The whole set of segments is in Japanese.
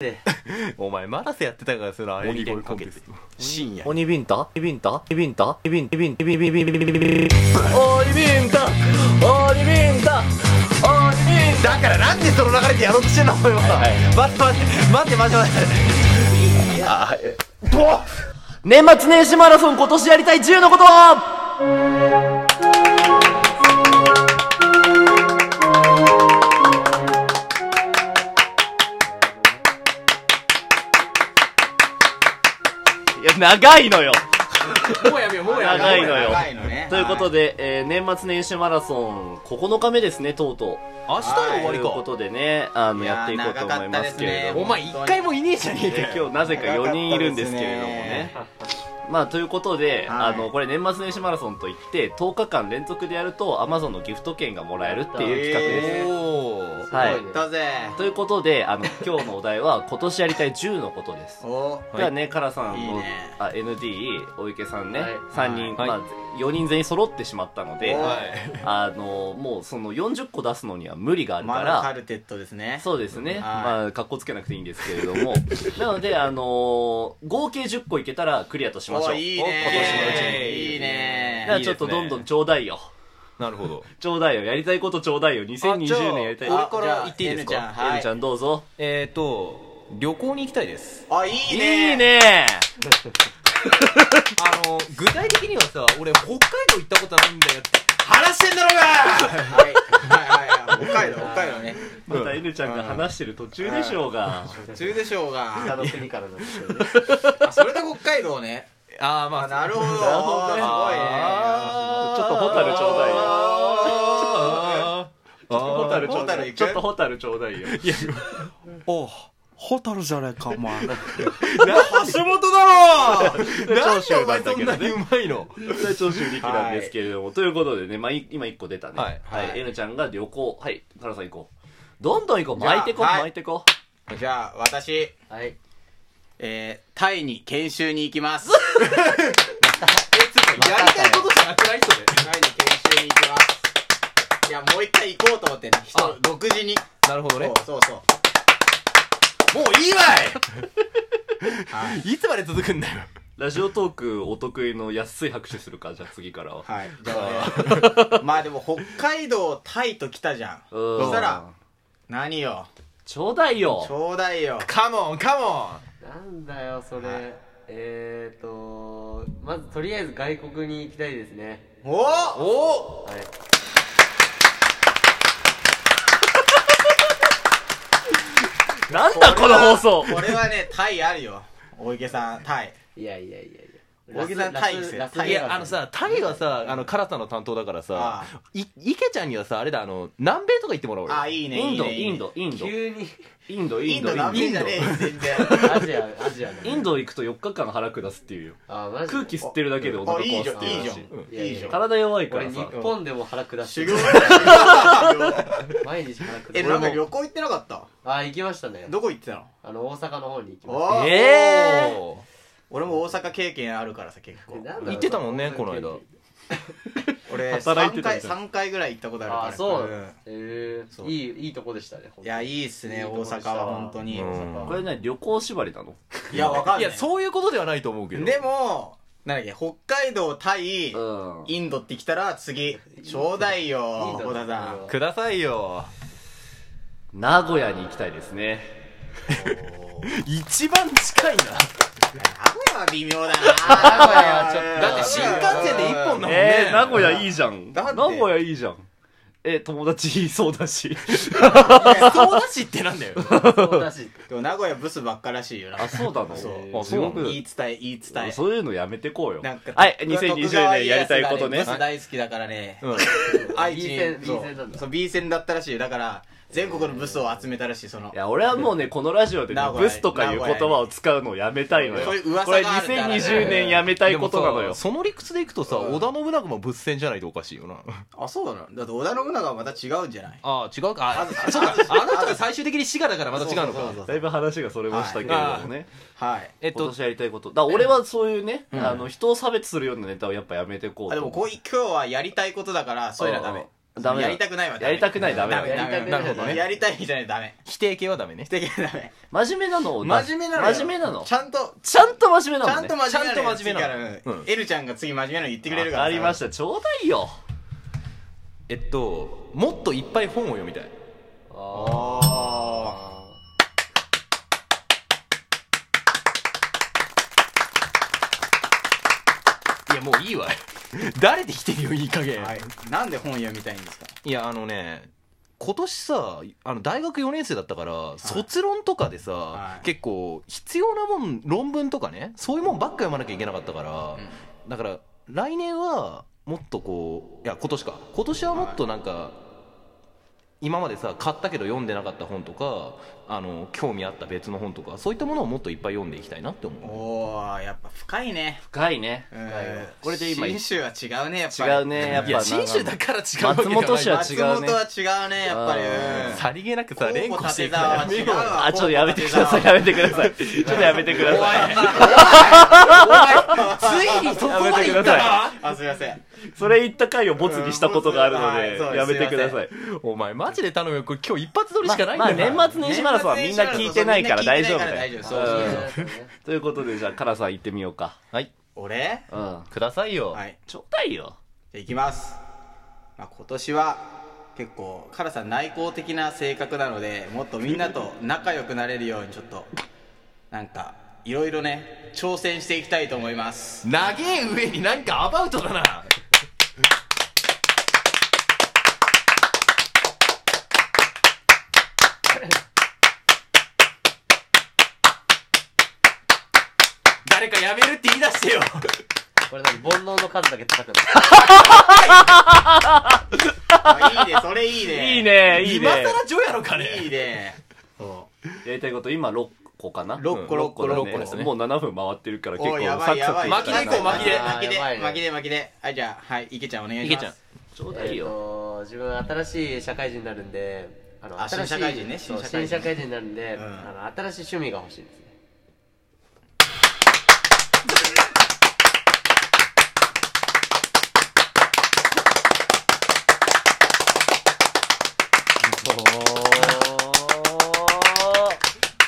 お前マラセやってたからその鬼伝かけて。深夜鬼ビンタ？鬼ビンタ？鬼ビンタ？鬼ビン鬼ビン鬼ビン鬼ビン鬼ビン鬼ビンタ？鬼ビンタ？鬼ビンだからなんでその流れでやろうとしてんのお前は。待って待って。待って待って待って。年末年始マラソン今年やりたい10のことは？長いのよ。もうやめようもうやめよう長いのよ。長いのねということで、えー年末年始マラソン9日目ですね、とうとう。明日で終わりかということでね、あの、いやーやっていこうと思いますけれど長かったですねも。お前一回もいねえじゃねえかよ今日なぜか4人いるんですけれどもね。まあ、ということで、はい。あの、これ年末年始マラソンといって、10日間連続でやると、Amazon のギフト券がもらえるっていう企画です。おー。はい。だぜということで、あの、今日のお題は、今年やりたい10のことです。お。ではね、カラさんの、いいね。あ、ND、お池さんね、はい。3人、はい。まあ、4人全員揃ってしまったので、おはい あの、もうその40個出すのには無理があるかマら、ルカルテットですね。そうですね。はい。まあ、格好つけなくていいんですけれども。なので、あのー合計10個いけたらクリアとしましょう。おいい今年のうちねに。いいね。ちょっとどんどんちょうだいよ。なるほど。ちょうだいよ。やりたいことちょうだいよ。2020年やりたい。俺あ、から言っていいですかじゃあ N ちゃん。ちゃんどうぞ。えっと旅行に行きたいです。あいいいね。いね。あの具体的にはさ俺北海道行ったことないんだよって。話してんだろうが！はい。はい。はい。はい。北海道北海道ねまたエルちゃんが話してる途中でしょうが。普通でしょうが北の国からなんですけどねあそれで北海道ねああまああなるほどなるほどねすごいねちょっとホタルちょうだいよ。あちょっとホタルちょうだいちょっとホタルちょうだいよ。おホタルじゃないかお前橋本だろ長州なんだけどね。うまいの？長州力なんですけれども、ということでね、まあ、い今1個出たね。はいはいエルちゃんが旅行。はい、カラさん行こう。どんどん行こう。巻いてこ、じゃあはい巻いてこ。じゃあ私はいえータイに研修に行きます。やりたいことじゃなくないそれ。タイに研修に行きます。いやもう一回行こうと思ってね人あ。独自に。なるほどね。そうそうそう。もういいわい。い。つまで続くんだよ。ラジオトークお得意の安い拍手するか、じゃあ次からは。はい。じゃあね。まあでも北海道タイと来たじゃん。うん。そしたら何よ？ちょうだいちよ。ょうだいよ。カモンカモなんだよそれ、えーとまずとりあえず外国に行きたいですね。おンおはい。なんだこの放送。これはねタイあるよ。大池さんタイ。いやいやいやいや大木さんタイいやあのさタイはさあのカラさんの担当だからさあい池ちゃんにはさあれだあの南米とか行ってもらおうよ。あいいねインド、いいね。インド、インド。急に。インド、インド、インド南米じゃねえよ全然。アジアアジアのインド行くと4日間腹下すっていうよ。空気吸ってるだけでお腹あいいじゃ壊すっていう。らし体弱いか俺日らさ。本でも腹下して 修行。毎日腹下えしてなんか旅行行ってなかった？あ行きましたね。どこ行ってたの？あの大阪の方に行きましおー。えーお俺も大阪経験あるからさ結構。たなんだろう言ってたもんねこの間。俺3回働いてたじゃん。三回ぐらい行ったことあるから。あそう。うん。へえそう。いいいいとこでしたねいやいいっすねいいとこ大でした。阪は本当に。うん。これね、旅行縛りなの？いやわかんない。いやそういうことではないと思うけど。でもなんだっけ北海道タイうん。インドって来たら次ちょうだいよインド小田さん。くださいよ。名古屋に行きたいですね。一番近いな。名古屋は微妙だな。名古屋はちょっとだって新幹線で一本だもんね。えー、名古屋いいじゃん。名古屋いいじゃん。え、友達いそうだし。そうだしってなんだよ。そうだし。でも名古屋ブスばっからしいよな。あ、そうなの？そう。あ、そう言い伝え言い伝え。そういうのやめてこうよ。なんかはい、徳川2020年やりたいことね。ブス大好きだからねうん。愛知 B 線そう B 線なんだ。そう B 線だったらしいよ。だから全国のブスを集めたらしいその。いや、俺はもうね、このラジオでねブスとかいう言葉を使うのをやめたいのよ。そういう噂これがあるからね2020年やめたいことなのよ。その理屈でいくとさ織田信長も仏戦じゃないとおかしいよな。あそうなの。だって織田信長はまた違うんじゃない。ああ違うか。あそうか。あの人が最終的に滋賀だからまた違うのか。だいぶ話がそれましたけれどもね。はい。えっと今年やりたいこと。だから俺はそういうね、あの、人を差別するようなネタをやっぱやめてこうと。あでもこうい今日はやりたいことだからそういうのはダメダメだ。やりたくないわ。やりたくないダメだ。ダメダメ。やりたくない。なるほどね。やりたいじゃないとダメ。否定形はダメね。否定形はダメ。真面目なの？を出真面目なのよ。真面目なの？ちゃんと。ちゃんと真面目ちなのね。ゃんと真面目なのちゃんと真面目なの次から。うん。エルちゃんが次真面目なの言ってくれるからわかりました。ちょうだいよ。えっともっといっぱい本を読みたい。あいやもういいわ 誰で来てるよいい加減、はい。なんで本読みたいんですか？いやあのね今年さあの大学4年生だったから、卒論とかでさ、はい。結構必要なもん論文とかねそういうもんばっか読まなきゃいけなかったから、だから来年はもっとこういや今年か。今年はもっとなんか、今までさ買ったけど読んでなかった本とかあの興味あった別の本とかそういったものをもっといっぱい読んでいきたいなって思う。おおやっぱ深いね。深いね。うん。これで今新州は違うねやっぱり。違うねやっぱ。いや新種だから違うわけ松本氏は松違うね。本は違うねやっぱり。さりげなくさ連呼していくの候補やめよう立沢は違うわあちょっとやめてください。やめてください。ちょっとやめてください。ついにそこまで行った。やめてくだなあすいません。それ言った回をボツにしたことがあるのでやめてください。お前マジで頼むよ。これ今日一発撮りしかないんまあだよ、年末年始マラソンはみんな聞いてないから大丈夫。だ大丈よ夫。そうそうそう。うんということでじゃあカラさん行ってみようか。はい俺？うん。くださいよ、はい。ちょうだいよ。じゃあいきます、まあ、今年は結構カラさん内向的な性格なのでもっとみんなと仲良くなれるようにちょっとなんかいろいろね挑戦していきたいと思います。長え上になんかアバウトだな誰かやめるって言い出してよ。これ何煩悩の数だけ叩くのあいいね。それいいね。いいねいいね。今更ジョやろかね。いいね。やりたいこと今6個かな？六個うん六個だね。六個ですね。もう7分回ってるから結構おやばサクサいやばい。クい巻きでいこう巻きで巻きで。やばい。ね巻きで。巻きではいじゃあはい池ちゃんお願いします。池ちゃん。ちょうだいえっよと自分新しい社会人になるんであのあ新しい新社会人ねそう新社会人新社会人になるんで、うん。あの新しい趣味が欲しいですね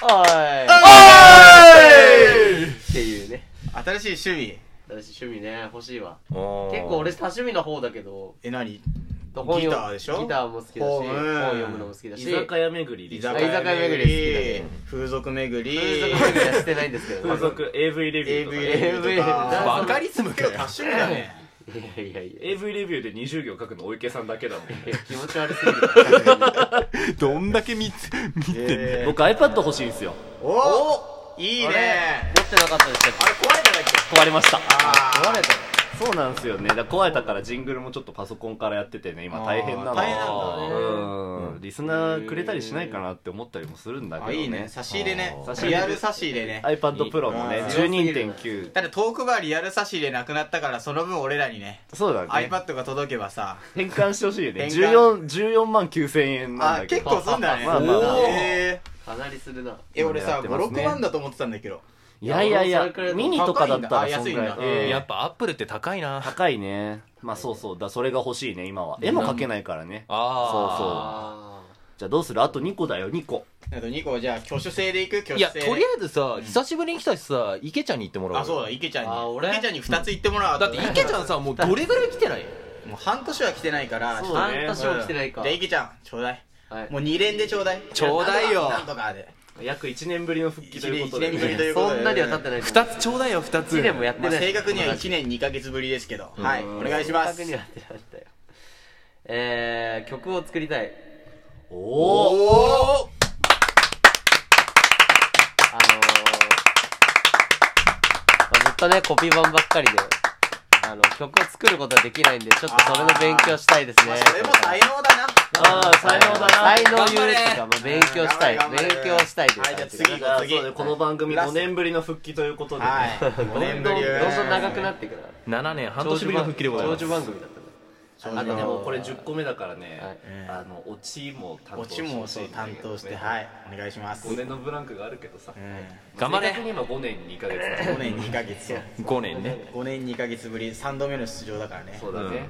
おいっていうね新しい趣味。新しい趣味ね。欲しいわ。結構俺多趣味な方だけど。え何？本読ギターでしょ？ギターも好きだし本読むのも好きだし。居酒屋巡りで居酒屋巡り好き風俗巡り。風俗巡りはしてないんですけど。風俗 AV レビュー AV ねレビューバカリズムかよ。多趣味だねいやいやいや。AV レビューで20行書くのお池さんだけだもん。気持ち悪すぎる。どんだけ見つ見てえー僕 iPad 欲しいんですよ。おいいね。持ってなかったでしたっあれ壊れただっけ？壊れました。あけ壊れた。そうなんですよね。だ壊れたからジングルもちょっとパソコンからやっててね今大変なの。大変なんだね。うん。リスナーくれたりしないかなって思ったりもするんだけどね。あいいね。差し入れね。差し入れリアル差し入れ。ね iPad Pro のねあー12.9ただトークバーリアル差し入れなくなったからその分俺らにねそうだね。iPad が届けばさ。変換してほしいよね。変換。14 14万9000円なんあ結だけど。構すんだね。まあまあまあかなりするな。ーえ俺さやってますね。56万だと思ってたんだけど。いやいやいやミニとかだったら安いんだ。うん。やっぱアップルって高いな。高いね。まあそうそう。だそれが欲しいね今は。絵も描けないからね。ああじゃあどうする？あと2個だよ。2個。あと2個じゃあ挙手制でいく？挙いや手制。でとりあえずさ久しぶりに来たしさ池ちゃんに行ってもらおうあそうだ池ちゃんに。あ俺？池ちゃんに2つ言ってもらう。だって池ちゃんさもうどれぐらい来てない？もう半年は来てないから。そうね。半年も来てないか。じゃあ池ちゃんちょうだいはい。もう2連でちょうだい。ちょうだいよ。なんとかで。約1年ぶりの復帰ということで、1年ぶりということで。そんなには経ってない2つちょうだいよ2つ。1年もやってまあない正確には1年2ヶ月ぶりですけど。はいお願いします。正確にはやってましたよ。えー、曲を作りたい。おおおおあのーまあ、ずっとねコピー版ばっかりであの曲を作ることはできないんでちょっとそれの勉強したいですね。まあそれも才能だな。ああ才能だな。才能言うやつか、まあ、勉強したい。勉強したいというはいじゃあ次じゃあそうね。この番組ラス5年ぶりの復帰ということでね、はい。ど5んどん年ぶり。どんどん長くなっていくな7年半年ぶりの復帰でございます。長寿番組だったあのでもこれ10個目だからね、はい。あのオチも担当オチもそう担当してはい。お願いします。5年のブランクがあるけどさ、うん頑張れ。正確に今5年2ヶ月だ5年2ヶ月。5年ね。5年2ヶ月ぶり3度目の出場だからね。そうだね、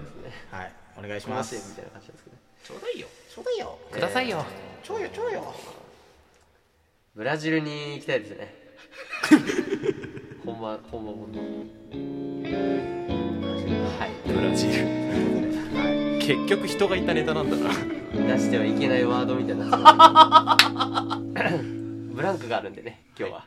はい。お願いし甲ます。子園みたいな感じなんですけどね。ちょうだいよ。ちょうだいよ。くださいよ、ちょうよちょうよ。ブラジルに行きたいですね。本番本番もはい。ブラジル結局人がいたネタなんだな出してはいけないワードみたいにな。ブランクがあるんでね今日は